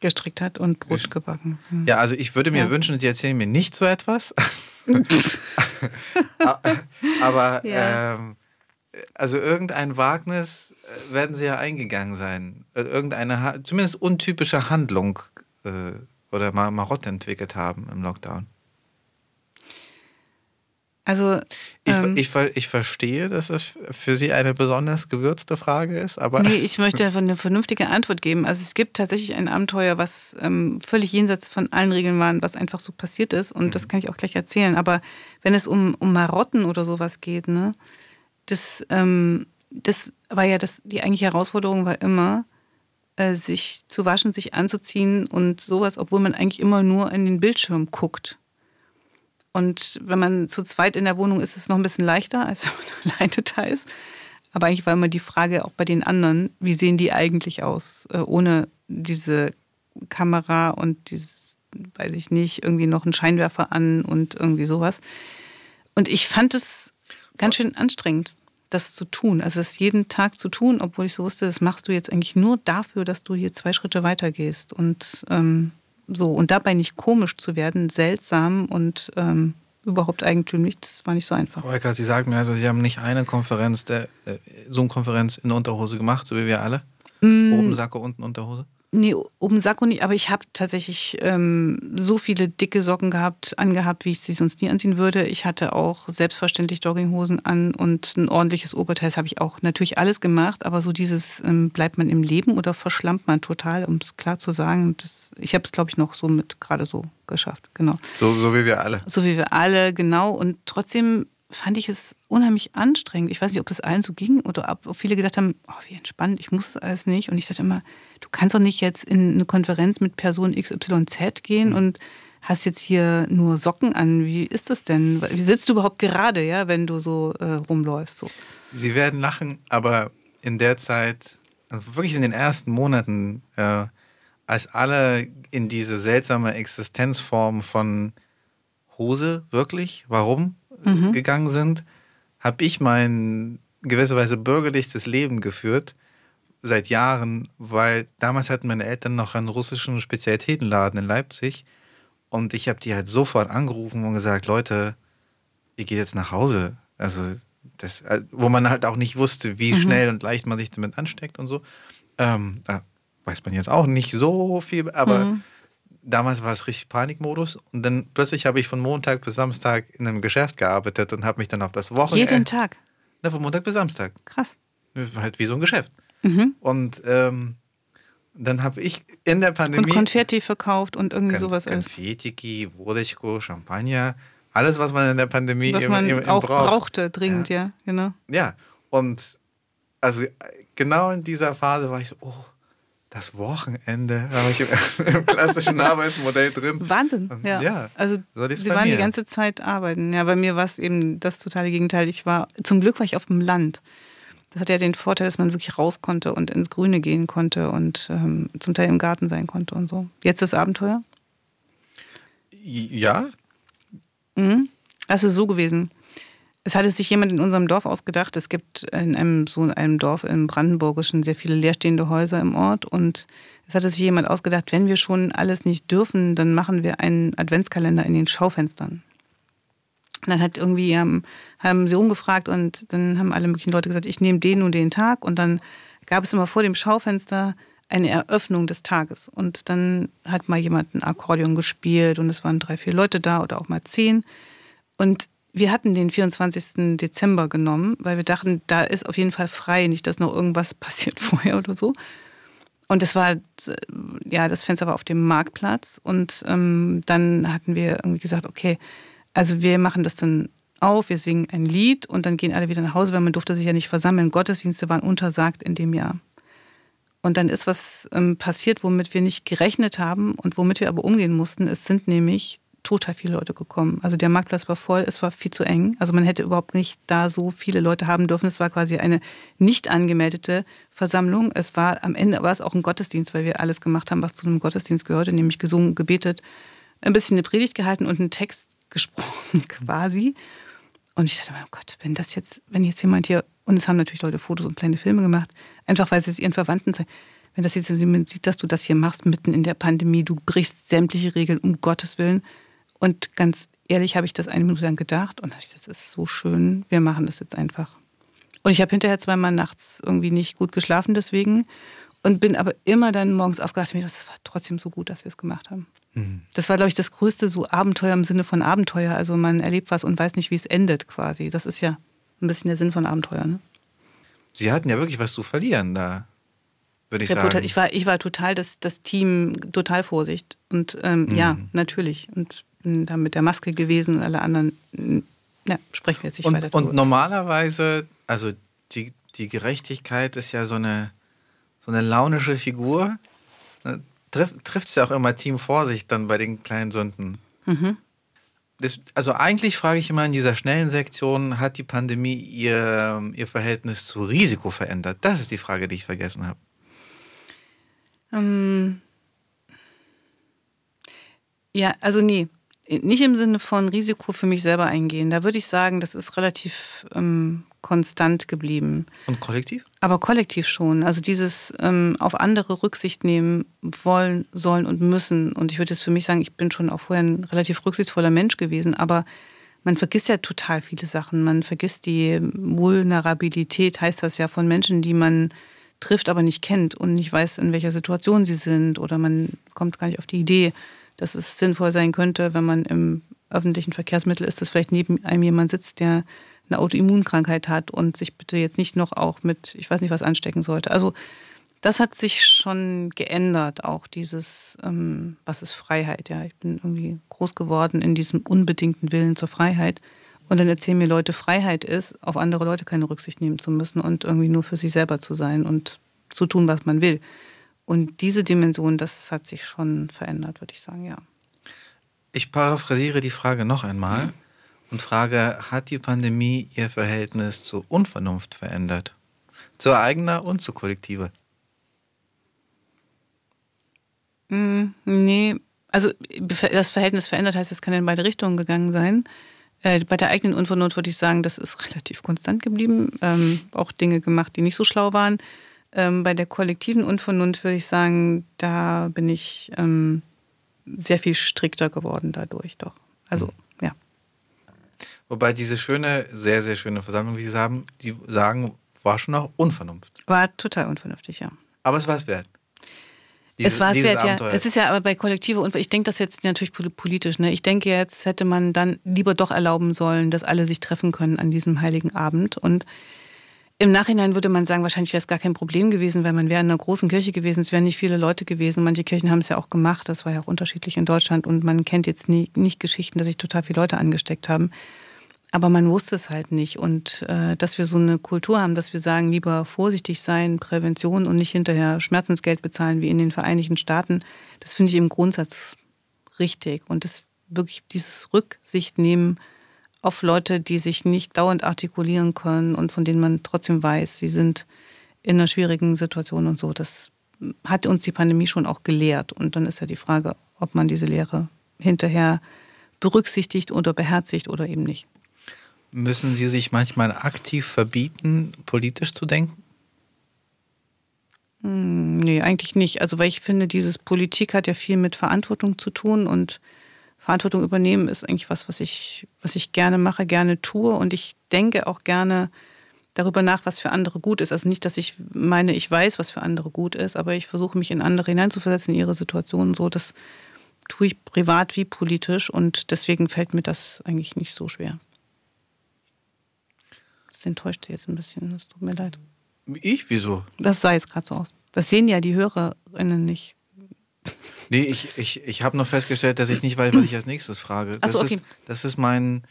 gestrickt hat und Brot gebacken. Hm. Ja, also ich würde mir Ja. wünschen, Sie erzählen mir nicht so etwas. Aber Ja. ähm, also irgendein Wagnis äh, werden Sie ja eingegangen sein. Äh, Irgendeine ha- zumindest untypische Handlung äh, oder Ma- Marotte entwickelt haben im Lockdown. Also Ich, ähm, ich, ver- ich verstehe, dass das für Sie eine besonders gewürzte Frage ist, aber Nee, ich möchte eine vernünftige Antwort geben. Also es gibt tatsächlich ein Abenteuer, was ähm, völlig jenseits von allen Regeln war, was einfach so passiert ist. Und das kann ich auch gleich erzählen. Aber wenn es um, um Marotten oder sowas geht, ne, das, ähm, das war ja das, die eigentliche Herausforderung war immer, äh, sich zu waschen, sich anzuziehen und sowas, obwohl man eigentlich immer nur in den Bildschirm guckt. Und wenn man zu zweit in der Wohnung ist, ist es noch ein bisschen leichter, als wenn man alleine da ist. Aber eigentlich war immer die Frage auch bei den anderen, wie sehen die eigentlich aus, äh, ohne diese Kamera und dieses, weiß ich nicht, irgendwie noch einen Scheinwerfer an und irgendwie sowas. Und ich fand es ganz schön anstrengend, das zu tun. Also es jeden Tag zu tun, obwohl ich so wusste, das machst du jetzt eigentlich nur dafür, dass du hier zwei Schritte weitergehst. Und ähm, so, und dabei nicht komisch zu werden, seltsam und ähm, überhaupt eigentümlich, das war nicht so einfach. Frau Eckert, Sie sagen mir also, Sie haben nicht eine Konferenz, der äh, Zoom-Konferenz in Unterhose gemacht, so wie wir alle. Mm. Oben Sacke, unten Unterhose. Nee, oben Sakko nicht, aber ich habe tatsächlich ähm, so viele dicke Socken gehabt, angehabt, wie ich sie sonst nie anziehen würde. Ich hatte auch selbstverständlich Jogginghosen an und ein ordentliches Oberteil. Das habe ich auch natürlich alles gemacht, aber so dieses, ähm, bleibt man im Leben oder verschlampt man total, um es klar zu sagen. Das, ich habe es, glaube ich, noch so mit gerade so geschafft, genau. So, so wie wir alle. So wie wir alle, genau. Und trotzdem fand ich es unheimlich anstrengend. Ich weiß nicht, ob das allen so ging oder ob viele gedacht haben, oh, wie entspannt, ich muss das alles nicht. Und ich dachte immer, du kannst doch nicht jetzt in eine Konferenz mit Person XYZ gehen und hast jetzt hier nur Socken an. Wie ist das denn? Wie sitzt du überhaupt gerade, ja, wenn du so äh, rumläufst? So. Sie werden lachen, aber in der Zeit, also wirklich in den ersten Monaten, äh, als alle in diese seltsame Existenzform von Hose, wirklich, warum, äh, gegangen sind, habe ich mein gewisserweise bürgerlichstes Leben geführt seit Jahren, weil damals hatten meine Eltern noch einen russischen Spezialitätenladen in Leipzig und ich habe die halt sofort angerufen und gesagt, Leute, ihr geht jetzt nach Hause. Also das, äh, wo man halt auch nicht wusste, wie schnell und leicht man sich damit ansteckt und so. Ähm, da weiß man jetzt auch nicht so viel, aber damals war es richtig Panikmodus und dann plötzlich habe ich von Montag bis Samstag in einem Geschäft gearbeitet und habe mich dann auf das Wochenende. Jeden Tag. Ne, von Montag bis Samstag. Krass. Halt wie so ein Geschäft. Mhm. Und ähm, dann habe ich in der Und Pandemie. Konfetti verkauft und irgendwie Kon- sowas. Konfetti, Wodechko, Champagner, alles, was man in der Pandemie Was im, man im, im auch braucht. brauchte, dringend, ja, genau. Ja, und also genau in dieser Phase war ich so, oh, das Wochenende, war ich im, im klassischen Arbeitsmodell drin. Wahnsinn, ja. Ja, also so sie waren die mir. ganze Zeit arbeiten. Ja, bei mir war es eben das totale Gegenteil. Ich war, zum Glück war ich auf dem Land. Das hat ja den Vorteil, dass man wirklich raus konnte und ins Grüne gehen konnte und ähm, zum Teil im Garten sein konnte und so. Jetzt das Abenteuer. Ja, Mhm. Das ist so gewesen. Es hatte sich jemand in unserem Dorf ausgedacht. Es gibt in einem so einem Dorf im Brandenburgischen sehr viele leerstehende Häuser im Ort und es hatte sich jemand ausgedacht, wenn wir schon alles nicht dürfen, dann machen wir einen Adventskalender in den Schaufenstern. Und dann hat irgendwie ähm, haben sie umgefragt und dann haben alle möglichen Leute gesagt, ich nehme den und den Tag und dann gab es immer vor dem Schaufenster eine Eröffnung des Tages und dann hat mal jemand ein Akkordeon gespielt und es waren drei, vier Leute da oder auch mal zehn und wir hatten den 24. Dezember genommen, weil wir dachten, da ist auf jeden Fall frei, nicht, dass noch irgendwas passiert vorher oder so. Und es war äh, ja das Fenster war auf dem Marktplatz und ähm, dann hatten wir irgendwie gesagt, okay, also wir machen das dann auf, wir singen ein Lied und dann gehen alle wieder nach Hause, weil man durfte sich ja nicht versammeln. Gottesdienste waren untersagt in dem Jahr. Und dann ist was ähm, passiert, womit wir nicht gerechnet haben und womit wir aber umgehen mussten. Es sind nämlich total viele Leute gekommen. Also der Marktplatz war voll, es war viel zu eng. Also man hätte überhaupt nicht da so viele Leute haben dürfen. Es war quasi eine nicht angemeldete Versammlung. Es war am Ende war es auch ein Gottesdienst, weil wir alles gemacht haben, was zu einem Gottesdienst gehörte, nämlich gesungen, gebetet, ein bisschen eine Predigt gehalten und einen Text gesprochen quasi. Und ich dachte, oh Gott, wenn das jetzt, wenn jetzt jemand hier, und es haben natürlich Leute Fotos und kleine Filme gemacht, einfach weil sie es ihren Verwandten zeigen wenn das jetzt jemand sieht, dass du das hier machst mitten in der Pandemie, du brichst sämtliche Regeln um Gottes Willen. Und ganz ehrlich habe ich das eine Minute lang gedacht und ich, das ist so schön, wir machen das jetzt einfach. Und ich habe hinterher zweimal nachts irgendwie nicht gut geschlafen deswegen und bin aber immer dann morgens aufgewacht und das war trotzdem so gut, dass wir es gemacht haben. Mhm. Das war, glaube ich, das größte so Abenteuer im Sinne von Abenteuer. Also man erlebt was und weiß nicht, wie es endet quasi. Das ist ja ein bisschen der Sinn von Abenteuer. Ne? Sie hatten ja wirklich was zu verlieren da würde ich sagen. Ich war, ich war total das, das Team, total Vorsicht. Und ähm, mhm. ja, natürlich. Und da mit der Maske gewesen und alle anderen, ja, sprechen wir jetzt nicht und, weiter. Und normalerweise, also die, die Gerechtigkeit ist ja so eine, so eine launische Figur. Ne, trifft es ja auch immer Team Vorsicht dann bei den kleinen Sünden. Mhm. Das, also eigentlich frage ich immer in dieser schnellen Sektion, hat die Pandemie ihr, ihr Verhältnis zu Risiko verändert? Das ist die Frage, die ich vergessen habe. Ähm, ja, also nee. Nicht im Sinne von Risiko für mich selber eingehen. Da würde ich sagen, das ist relativ ähm, konstant geblieben. Und kollektiv? Aber kollektiv schon. Also dieses ähm, auf andere Rücksicht nehmen wollen, sollen und müssen. Und ich würde jetzt für mich sagen, ich bin schon auch vorher ein relativ rücksichtsvoller Mensch gewesen, aber man vergisst ja total viele Sachen. Man vergisst die Vulnerabilität, heißt das ja, von Menschen, die man trifft, aber nicht kennt und nicht weiß, in welcher Situation sie sind oder man kommt gar nicht auf die Idee, dass es sinnvoll sein könnte, wenn man im öffentlichen Verkehrsmittel ist, dass vielleicht neben einem jemand sitzt, der eine Autoimmunkrankheit hat und sich bitte jetzt nicht noch auch mit, ich weiß nicht, was anstecken sollte. Also das hat sich schon geändert, auch dieses, ähm, was ist Freiheit? Ja, ich bin irgendwie groß geworden in diesem unbedingten Willen zur Freiheit. Und dann erzählen mir Leute, Freiheit ist, auf andere Leute keine Rücksicht nehmen zu müssen und irgendwie nur für sich selber zu sein und zu tun, was man will. Und diese Dimension, das hat sich schon verändert, würde ich sagen, ja. Ich paraphrasiere die Frage noch einmal und frage, hat die Pandemie ihr Verhältnis zur Unvernunft verändert? Zur eigener und zur kollektive? Mm, nee, also das Verhältnis verändert heißt, es kann in beide Richtungen gegangen sein. Äh, bei der eigenen Unvernunft würde ich sagen, das ist relativ konstant geblieben. Ähm, auch Dinge gemacht, die nicht so schlau waren. Ähm, bei der kollektiven Unvernunft würde ich sagen, da bin ich ähm, sehr viel strikter geworden dadurch, doch. Also, mhm. ja. Wobei diese schöne, sehr, sehr schöne Versammlung, wie Sie sagen, die sagen, war schon auch Unvernunft. War total unvernünftig, ja. Aber es war es wert. Diese, es war es wert, ja. Es ist ja aber bei kollektive und ich denke das jetzt natürlich politisch. Ne? Ich denke jetzt hätte man dann lieber doch erlauben sollen, dass alle sich treffen können an diesem heiligen Abend. Und im Nachhinein würde man sagen, wahrscheinlich wäre es gar kein Problem gewesen, weil man wäre in einer großen Kirche gewesen. Es wären nicht viele Leute gewesen. Manche Kirchen haben es ja auch gemacht. Das war ja auch unterschiedlich in Deutschland. Und man kennt jetzt nie, nicht Geschichten, dass sich total viele Leute angesteckt haben. Aber man wusste es halt nicht. Und äh, dass wir so eine Kultur haben, dass wir sagen, lieber vorsichtig sein, Prävention und nicht hinterher Schmerzensgeld bezahlen wie in den Vereinigten Staaten, das finde ich im Grundsatz richtig. Und das wirklich dieses Rücksicht nehmen auf Leute, die sich nicht dauernd artikulieren können und von denen man trotzdem weiß, sie sind in einer schwierigen Situation und so. Das hat uns die Pandemie schon auch gelehrt. Und dann ist ja die Frage, ob man diese Lehre hinterher berücksichtigt oder beherzigt oder eben nicht. Müssen Sie sich manchmal aktiv verbieten, politisch zu denken? Hm, nee, eigentlich nicht. Also, weil ich finde, dieses Politik hat ja viel mit Verantwortung zu tun und Verantwortung übernehmen ist eigentlich was, was ich, was ich gerne mache, gerne tue und ich denke auch gerne darüber nach, was für andere gut ist. Also nicht, dass ich meine, ich weiß, was für andere gut ist, aber ich versuche mich in andere hineinzuversetzen, in ihre Situation. So, das tue ich privat wie politisch und deswegen fällt mir das eigentlich nicht so schwer. Das enttäuscht jetzt ein bisschen, es tut mir leid. Ich? Wieso? Das sah jetzt gerade so aus. Das sehen ja die HörerInnen nicht. Nee, ich, ich, ich habe noch festgestellt, dass ich nicht weiß, was ich als nächstes frage. Das, so, okay. ist, das ist mein,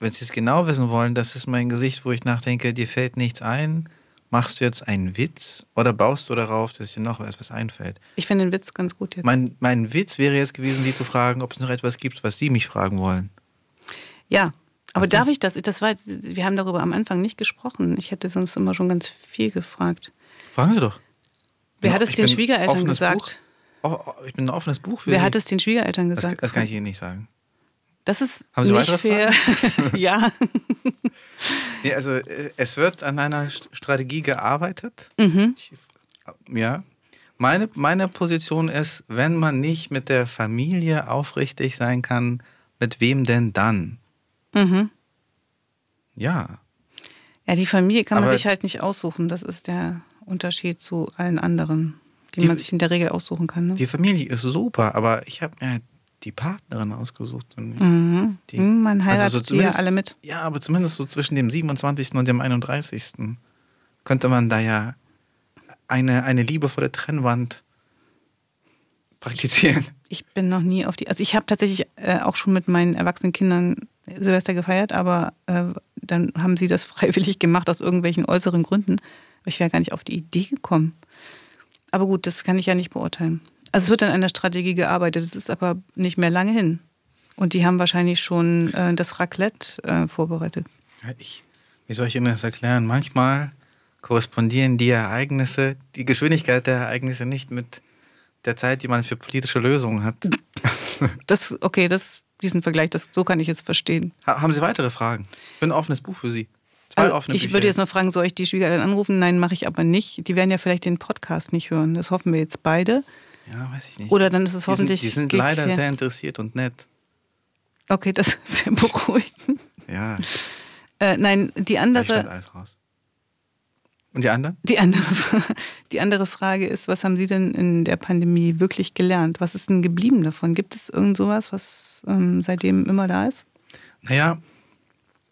wenn Sie es genau wissen wollen, das ist mein Gesicht, wo ich nachdenke, dir fällt nichts ein. machst du jetzt einen Witz oder baust du darauf, dass dir noch etwas einfällt? Ich finde den Witz ganz gut jetzt. Mein, mein Witz wäre jetzt gewesen, sie zu fragen, ob es noch etwas gibt, was sie mich fragen wollen. Ja, aber darf ich das? Das war, wir haben darüber am Anfang nicht gesprochen. Ich hätte sonst immer schon ganz viel gefragt. Fragen Sie doch. Wer hat es den Schwiegereltern gesagt? Oh, oh, ich bin ein offenes Buch für Wer Sie. hat es den Schwiegereltern das, gesagt? das kann ich Ihnen nicht sagen. Das ist Haben Sie nicht fair. ja. Nee, also äh, es wird an einer St- Strategie gearbeitet. Mhm. Ich, ja. Meine, meine Position ist, wenn man nicht mit der Familie aufrichtig sein kann, mit wem denn dann? Mhm. Ja. Ja, die Familie kann man Aber- sich halt nicht aussuchen. Das ist der Unterschied zu allen anderen, die, Die- man sich in der Regel aussuchen kann. Ne? Die Familie ist super, aber ich habe mir die Partnerin ausgesucht. Und Mhm. die- Mhm, man also heiratet so die ja alle mit. Ja, aber zumindest so zwischen dem 27. und dem 31. könnte man da ja eine, eine liebevolle Trennwand praktizieren. Ich bin noch nie auf die. Also ich habe tatsächlich äh, auch schon mit meinen erwachsenen Kindern Silvester gefeiert, aber äh, dann haben sie das freiwillig gemacht aus irgendwelchen äußeren Gründen. Ich wäre gar nicht auf die Idee gekommen. Aber gut, das kann ich ja nicht beurteilen. Also es wird an einer Strategie gearbeitet, es ist aber nicht mehr lange hin. Und die haben wahrscheinlich schon äh, das Raclette äh, vorbereitet. Ja, Ich, wie soll ich Ihnen das erklären? Manchmal korrespondieren die Ereignisse, die Geschwindigkeit der Ereignisse nicht mit der Zeit, die man für politische Lösungen hat. Das, okay, das, diesen Vergleich, das, so kann ich jetzt verstehen. Ha, haben Sie weitere Fragen? Ich bin ein offenes Buch für Sie. Zwei Also, offene ich Bücher würde jetzt noch fragen, soll ich die Schwiegereltern anrufen? Nein, mache ich aber nicht. Die werden ja vielleicht den Podcast nicht hören. Das hoffen wir jetzt beide. Ja, weiß ich nicht. Oder dann ist es die hoffentlich. Sind, die sind leider hier- sehr interessiert und nett. Okay, das ist sehr beruhigend. Ja, Äh, nein, die da andere, schneid alles raus. Und die anderen? die, andere, die andere Frage ist, was haben Sie denn in der Pandemie wirklich gelernt? Was ist denn geblieben davon? Gibt es irgend sowas, was ähm, seitdem immer da ist? Naja,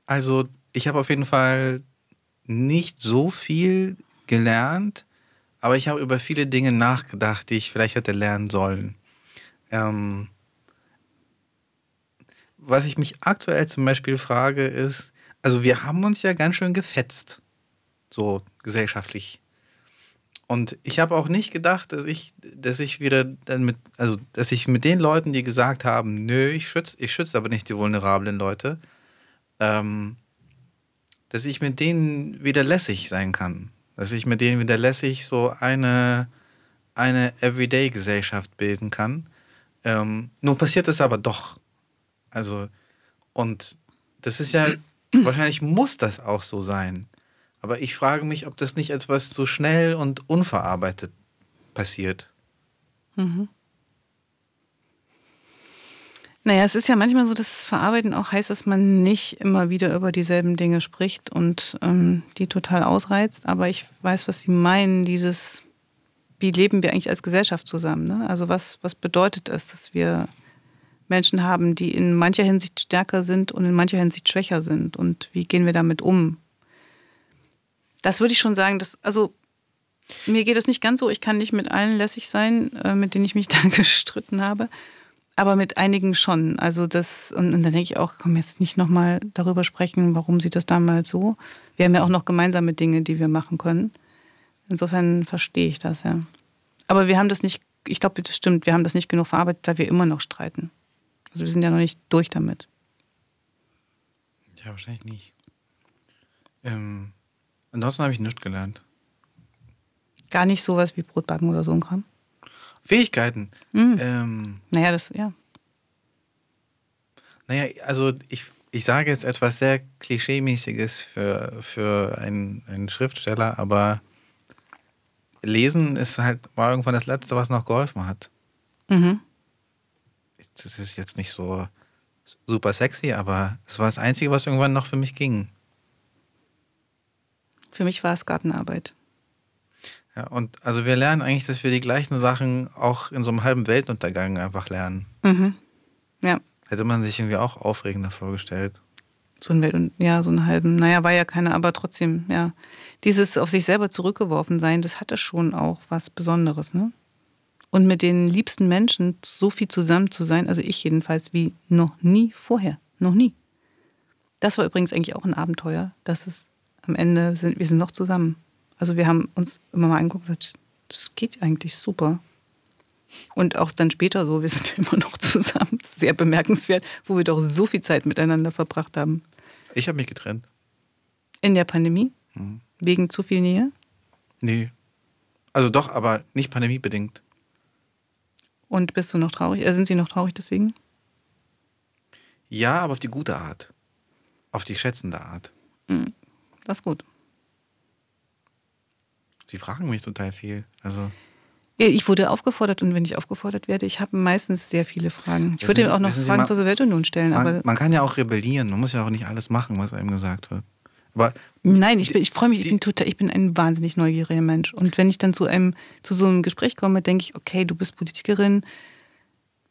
also ich habe auf jeden Fall nicht so viel gelernt, aber ich habe über viele Dinge nachgedacht, die ich vielleicht hätte lernen sollen. Ähm, was ich mich aktuell zum Beispiel frage, ist, also wir haben uns ja ganz schön gefetzt, so gesellschaftlich. Und ich habe auch nicht gedacht, dass ich, dass ich wieder dann mit, also dass ich mit den Leuten, die gesagt haben, nö, ich schütze, ich schütze aber nicht die vulnerablen Leute, ähm, dass ich mit denen wieder lässig sein kann. Dass ich mit denen wieder lässig so eine, eine Everyday-Gesellschaft bilden kann. Ähm, nun passiert es aber doch. Also, und das ist ja, wahrscheinlich muss das auch so sein. Aber ich frage mich, ob das nicht etwas so schnell und unverarbeitet passiert. Naja, es ist ja manchmal so, dass das Verarbeiten auch heißt, dass man nicht immer wieder über dieselben Dinge spricht und ähm, die total ausreizt. Aber ich weiß, was Sie meinen, dieses, wie leben wir eigentlich als Gesellschaft zusammen? Ne? Also was, was bedeutet es, dass wir Menschen haben, die in mancher Hinsicht stärker sind und in mancher Hinsicht schwächer sind? Und wie gehen wir damit um? Das würde ich schon sagen, dass, also mir geht es nicht ganz so, ich kann nicht mit allen lässig sein, äh, mit denen ich mich da gestritten habe. Aber mit einigen schon. Also das, und, und dann denke ich auch, komm jetzt nicht nochmal darüber sprechen, warum sieht das damals so. Wir haben ja auch noch gemeinsame Dinge, die wir machen können. Insofern verstehe ich das, ja. Aber wir haben das nicht, ich glaube, das stimmt, wir haben das nicht genug verarbeitet, weil wir immer noch streiten. Also wir sind ja noch nicht durch damit. Ja, wahrscheinlich nicht. Ähm, ansonsten habe ich nichts gelernt. Gar nicht sowas wie Brotbacken oder so ein Kram. Fähigkeiten. Mhm. Ähm, Naja, das, ja. naja, also ich, ich sage jetzt etwas sehr Klischeemäßiges für, für einen, einen Schriftsteller, aber Lesen ist halt, war irgendwann das Letzte, was noch geholfen hat. Mhm. Das ist jetzt nicht so super sexy, aber es war das Einzige, was irgendwann noch für mich ging. Für mich war es Gartenarbeit. Ja, und also wir lernen eigentlich, dass wir die gleichen Sachen auch in so einem halben Weltuntergang einfach lernen. Mhm. Ja. Hätte man sich irgendwie auch aufregender vorgestellt. So ein Welt ja, so einen halben, naja, war ja keiner, aber trotzdem, ja. Dieses auf sich selber zurückgeworfen sein, das hatte schon auch was Besonderes, ne? Und mit den liebsten Menschen so viel zusammen zu sein, also ich jedenfalls, wie noch nie vorher. Noch nie. Das war übrigens eigentlich auch ein Abenteuer, dass es am Ende sind, wir sind noch zusammen. Also wir haben uns immer mal angeguckt und gesagt, das geht eigentlich super. Und auch dann später so, wir sind immer noch zusammen. Sehr bemerkenswert, wo wir doch so viel Zeit miteinander verbracht haben. Ich habe mich getrennt. In der Pandemie? Mhm. Wegen zu viel Nähe? Nee. Also doch, aber nicht pandemiebedingt. Und bist du noch traurig? Äh, sind sie noch traurig deswegen? Ja, aber auf die gute Art. Auf die schätzende Art. Das ist gut. Sie fragen mich total viel. Also Ich wurde aufgefordert und wenn ich aufgefordert werde, ich habe meistens sehr viele Fragen. Ich würde Sie- auch noch Fragen mal- zur Sowjetunion stellen, aber man, man kann ja auch rebellieren. Man muss ja auch nicht alles machen, was einem gesagt wird. Aber nein, ich, bin- ich freue mich, ich die- bin total, ich bin ein wahnsinnig neugieriger Mensch. Und wenn ich dann zu einem, zu so einem Gespräch komme, denke ich, okay, du bist Politikerin,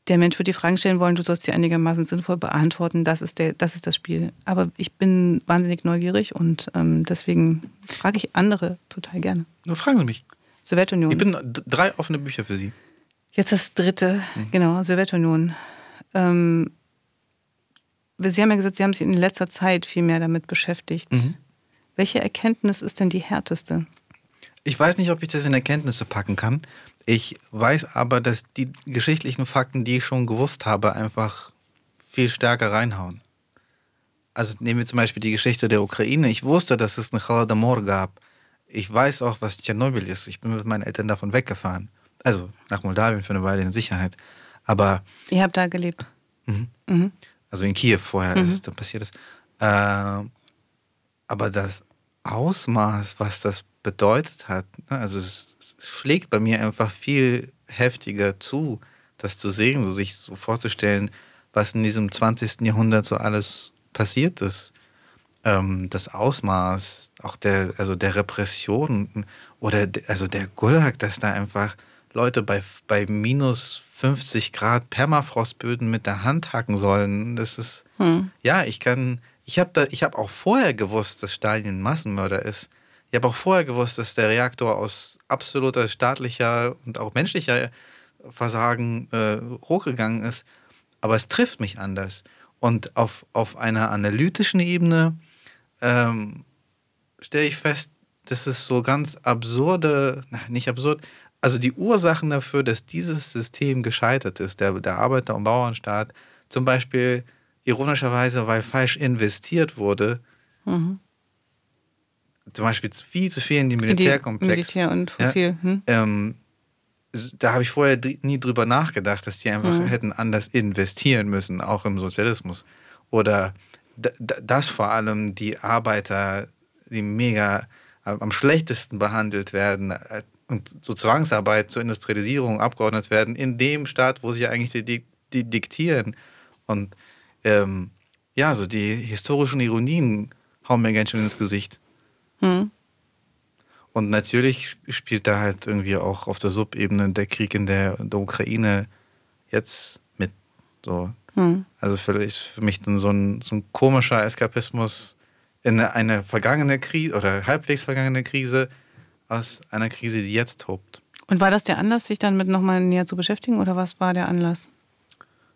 der Mensch wird dir Fragen stellen wollen, du sollst sie einigermaßen sinnvoll beantworten, das ist, der, das ist das Spiel. Aber ich bin wahnsinnig neugierig und ähm, deswegen frage ich andere total gerne. nur fragen Sie mich. Sowjetunion. Ich bin drei offene Bücher für Sie. Jetzt das dritte, genau, Sowjetunion. Ähm, Sie haben ja gesagt, Sie haben sich in letzter Zeit viel mehr damit beschäftigt. Mhm. Welche Erkenntnis ist denn die härteste? Ich weiß nicht, ob ich das in Erkenntnisse packen kann. Ich weiß aber, dass die geschichtlichen Fakten, die ich schon gewusst habe, einfach viel stärker reinhauen. Also nehmen wir zum Beispiel die Geschichte der Ukraine. Ich wusste, dass es einen Holodomor gab. Ich weiß auch, was Tschernobyl ist. Ich bin mit meinen Eltern davon weggefahren. Also nach Moldawien für eine Weile in Sicherheit. Aber Ihr habt da gelebt. Mhm. also in Kiew vorher, als es dann passiert ist. Ähm, aber das Ausmaß, was das bedeutet hat, ne, also es, es schlägt bei mir einfach viel heftiger zu, das zu sehen, so sich so vorzustellen, was in diesem 20. Jahrhundert so alles passiert ist. Ähm, das Ausmaß auch der, also der Repression oder de, also der Gulag, dass da einfach Leute bei, bei minus 50 Grad Permafrostböden mit der Hand hacken sollen. Das ist, ja, ich kann, ich habe da, ich habe auch vorher gewusst, dass Stalin ein Massenmörder ist. Ich habe auch vorher gewusst, dass der Reaktor aus absoluter staatlicher und auch menschlicher Versagen äh, hochgegangen ist. Aber es trifft mich anders. Und auf, auf einer analytischen Ebene ähm, stelle ich fest, dass es so ganz absurde, nicht absurd, also die Ursachen dafür, dass dieses System gescheitert ist, der, der Arbeiter- und Bauernstaat, zum Beispiel ironischerweise, weil falsch investiert wurde, zum Beispiel viel zu viel in den In Militärkomplex. Militär und Ja. Fossil. Hm? Ähm, da habe ich vorher nie drüber nachgedacht, dass die einfach hätten anders investieren müssen, auch im Sozialismus. Oder dass vor allem die Arbeiter, die mega am schlechtesten behandelt werden äh, und zur Zwangsarbeit, zur Industrialisierung abgeordnet werden, in dem Staat, wo sie eigentlich die, die, die diktieren. Und ähm, ja, so die historischen Ironien hauen mir ganz schön ins Gesicht. Hm. Und natürlich sp- spielt da halt irgendwie auch auf der Subebene der Krieg in der, in der Ukraine jetzt mit. So. Hm. Also für, ist für mich dann so ein, so ein komischer Eskapismus in eine, eine vergangene Krise oder halbwegs vergangene Krise aus einer Krise, die jetzt tobt. Und war das der Anlass, sich dann mit nochmal näher zu beschäftigen oder was war der Anlass?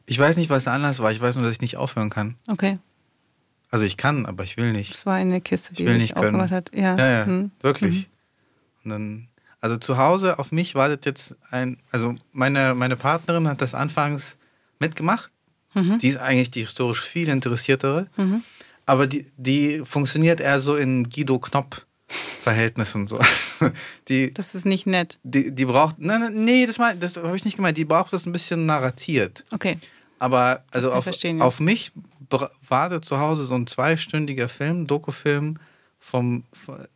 Ich weiß nicht, was der Anlass war. Ich weiß nur, dass ich nicht aufhören kann. Okay, Also ich kann, aber ich will nicht. das war eine Kiste, Ich die will sich nicht können. hat. Ja, Ja, ja, Hm. wirklich. Und dann, also zu Hause auf mich wartet jetzt ein, also meine, meine Partnerin hat das anfangs mitgemacht. Mhm. Die ist eigentlich die historisch viel interessiertere. Aber die, die funktioniert eher so in Guido Knopp-Verhältnissen. So. Die, Das ist nicht nett. die, die braucht, nein, nein, nee, das, mein- das habe ich nicht gemeint. Die braucht das ein bisschen narratiert. Okay. Aber also ich auf, auf mich wartet zu Hause so ein zweistündiger Film, Dokufilm, vom,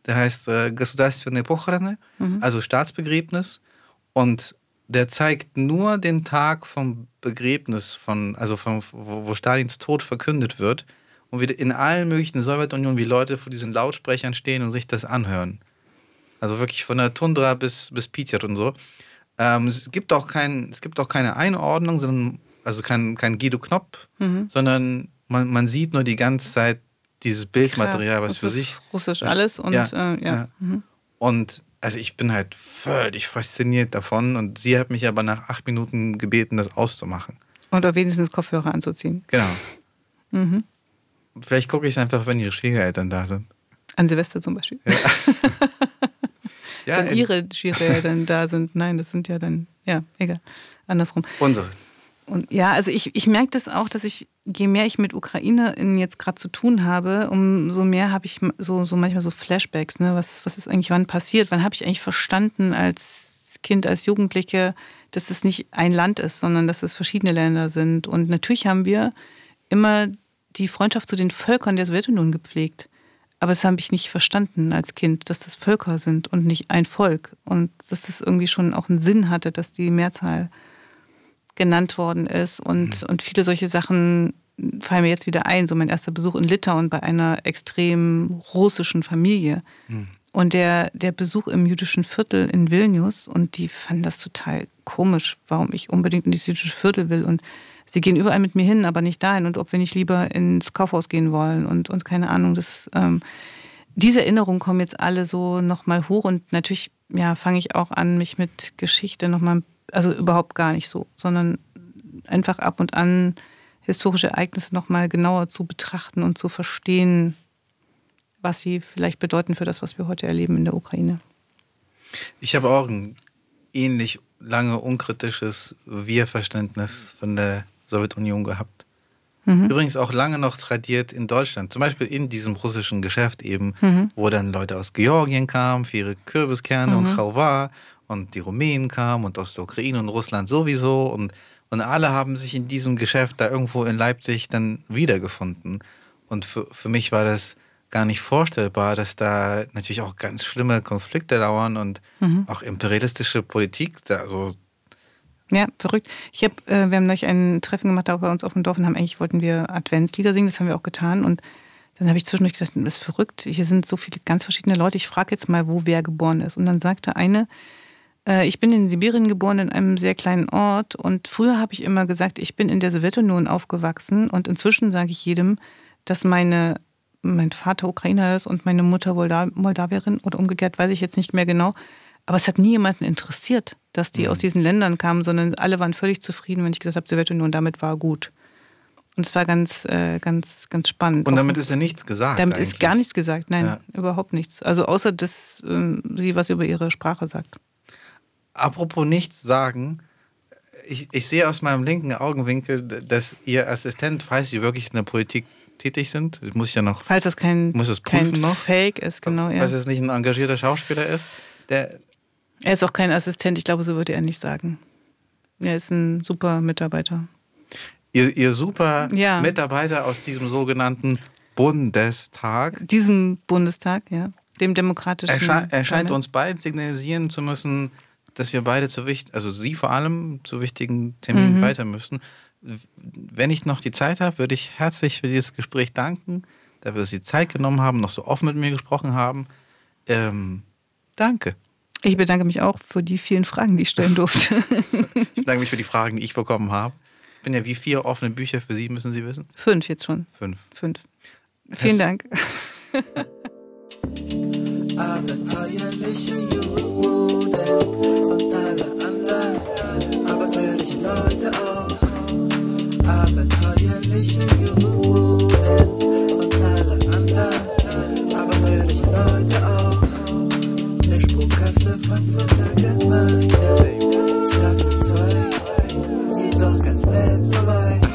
der heißt äh, Государственные похороны, Mhm. also Staatsbegräbnis. Und der zeigt nur den Tag vom Begräbnis, von, also von, wo, wo Stalins Tod verkündet wird. Und wie in allen möglichen Sowjetunionen, wie Leute vor diesen Lautsprechern stehen und sich das anhören. Also wirklich von der Tundra bis, bis Pitjat und so. Ähm, es, gibt auch kein, es gibt auch keine Einordnung, sondern, also kein, kein Guido Knopp, Mhm. sondern man, man sieht nur die ganze Zeit dieses Bildmaterial, was Krass. für das sich. Russisch alles und Ja, ja. Äh, ja. ja. Und also ich bin halt völlig fasziniert davon und sie hat mich aber nach acht Minuten gebeten, das auszumachen. Oder wenigstens Kopfhörer anzuziehen. Genau. Mhm. Vielleicht gucke ich es einfach, wenn ihre Schwiegereltern da sind. An Silvester zum Beispiel. Ja, wenn in- ihre ja dann da sind. Nein, das sind ja dann, ja, egal. Andersrum. Unsere. Und ja, also ich, ich merke das auch, dass ich, je mehr ich mit UkrainerInnen jetzt gerade zu tun habe, umso mehr habe ich so, so manchmal so Flashbacks, ne? Was, was ist eigentlich wann passiert? Wann habe ich eigentlich verstanden als Kind, als Jugendliche, dass es nicht ein Land ist, sondern dass es verschiedene Länder sind. Und natürlich haben wir immer die Freundschaft zu den Völkern der Sowjetunion gepflegt. Aber das habe ich nicht verstanden als Kind, dass das Völker sind und nicht ein Volk. Und dass das irgendwie schon auch einen Sinn hatte, dass die Mehrzahl genannt worden ist. Und, und viele solche Sachen fallen mir jetzt wieder ein. So mein erster Besuch in Litauen bei einer extrem russischen Familie. Und der, der Besuch im jüdischen Viertel in Vilnius. Und die fanden das total komisch, warum ich unbedingt in dieses jüdische Viertel will. Und sie gehen überall mit mir hin, aber nicht dahin. Und ob wir nicht lieber ins Kaufhaus gehen wollen und, und keine Ahnung. Das, ähm, diese Erinnerungen kommen jetzt alle so nochmal hoch. Und natürlich ja, fange ich auch an, mich mit Geschichte nochmal, also überhaupt gar nicht so, sondern einfach ab und an historische Ereignisse nochmal genauer zu betrachten und zu verstehen, was sie vielleicht bedeuten für das, was wir heute erleben in der Ukraine. Ich habe auch ein ähnlich lange unkritisches Wir-Verständnis von der Sowjetunion gehabt. Übrigens auch lange noch tradiert in Deutschland. Zum Beispiel in diesem russischen Geschäft eben, wo dann Leute aus Georgien kamen für ihre Kürbiskerne und Chalva und die Rumänen kamen und aus der Ukraine und Russland sowieso und, und alle haben sich in diesem Geschäft da irgendwo in Leipzig dann wiedergefunden. Und für, für mich war das gar nicht vorstellbar, dass da natürlich auch ganz schlimme Konflikte dauern und auch imperialistische Politik da so Ja, verrückt. Ich hab, äh, wir haben neulich ein Treffen gemacht, auch bei uns auf dem Dorf und haben eigentlich wollten wir Adventslieder singen, das haben wir auch getan. Und dann habe ich zwischendurch gesagt, das ist verrückt. Hier sind so viele ganz verschiedene Leute. Ich frage jetzt mal, wo wer geboren ist. Und dann sagte eine, ich bin in Sibirien geboren, in einem sehr kleinen Ort. Und früher habe ich immer gesagt, ich bin in der Sowjetunion aufgewachsen. Und inzwischen sage ich jedem, dass meine, mein Vater Ukrainer ist und meine Mutter Molda Moldawierin oder umgekehrt, weiß ich jetzt nicht mehr genau. Aber es hat nie jemanden interessiert, dass die aus diesen Ländern kamen, sondern alle waren völlig zufrieden, wenn ich gesagt habe, Sowjetunion, damit war gut. Und es war ganz, äh, ganz, ganz spannend. Und Auch- damit ist ja nichts gesagt. damit eigentlich. ist gar nichts gesagt, nein, Ja. überhaupt nichts. Also außer, dass ähm, sie was über ihre Sprache sagt. Apropos nichts sagen, ich, ich sehe aus meinem linken Augenwinkel, dass Ihr Assistent, falls Sie wirklich in der Politik tätig sind, muss ich ja noch, Falls das kein, Muss es kein prüfen noch? Fake ist, genau. Ja. falls es nicht ein engagierter Schauspieler ist, der, Er ist auch kein Assistent, ich glaube, so würde er nicht sagen. Er ist ein super Mitarbeiter. Ihr, ihr super Ja. Mitarbeiter aus diesem sogenannten Bundestag, Diesem Bundestag, ja, dem demokratischen. ersche erscheint Parlament. uns beiden signalisieren zu müssen, dass wir beide zu wichtig, also Sie vor allem zu wichtigen Terminen Mhm. weiter müssen. Wenn ich noch die Zeit habe, würde ich herzlich für dieses Gespräch danken, dafür, dass Sie Zeit genommen haben, noch so offen mit mir gesprochen haben. Ähm, danke. Ich bedanke mich auch für die vielen Fragen, die ich stellen durfte. Ich bedanke mich für die Fragen, die ich bekommen habe. Ich bin ja wie vier offene Bücher für Sie, müssen Sie wissen. Fünf jetzt schon. Fünf. Fünf. Vielen Dank. abenteuerliche Juden und alle anderen abenteuerliche Leute auch. Abenteuerliche Juden und alle anderen abenteuerliche Leute auch. Der Spukkaste Frankfurter Gemeinde, Staffel 2, jedoch ganz nett so weit.